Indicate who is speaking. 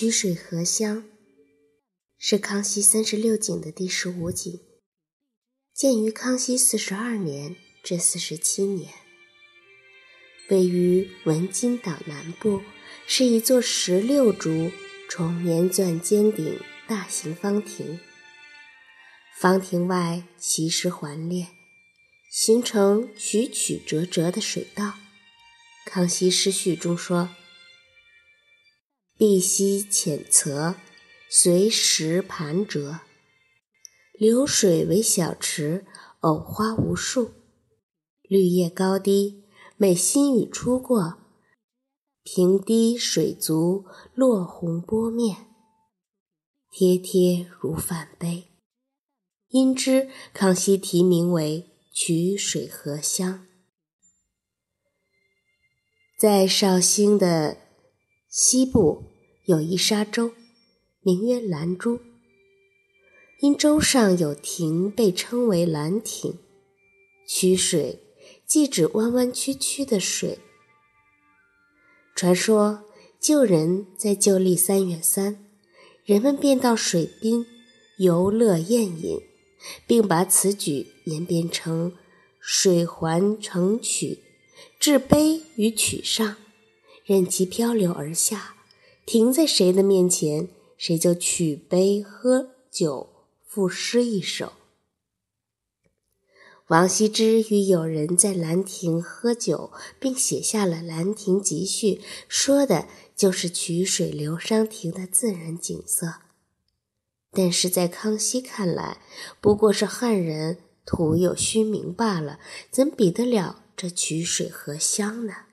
Speaker 1: 曲水荷香是康熙三十六景的第十五景，建于康熙四十二年至四十七年，位于文津岛南部，是一座十六竹重檐钻尖顶大型方亭。方亭外奇石环列，形成曲曲折折的水道。康熙诗序中说。碧溪浅侧，随石盘折，流水为小池，藕花无数，绿叶高低，每新雨初过，平滴水足，落红波面，贴贴如梵碑。因之，康熙题名为“曲水荷香”。在绍兴的西部。有一沙洲，名曰兰珠，因洲上有亭，被称为兰亭。曲水即指弯弯曲曲的水。传说旧人在旧历三月三，人们便到水滨游乐宴饮，并把此举演变成水环成曲，置杯于曲上，任其漂流而下。停在谁的面前，谁就取杯喝酒，赋诗一首。王羲之与友人在兰亭喝酒，并写下了《兰亭集序》，说的就是曲水流觞亭的自然景色。但是在康熙看来，不过是汉人徒有虚名罢了，怎比得了这曲水荷香呢？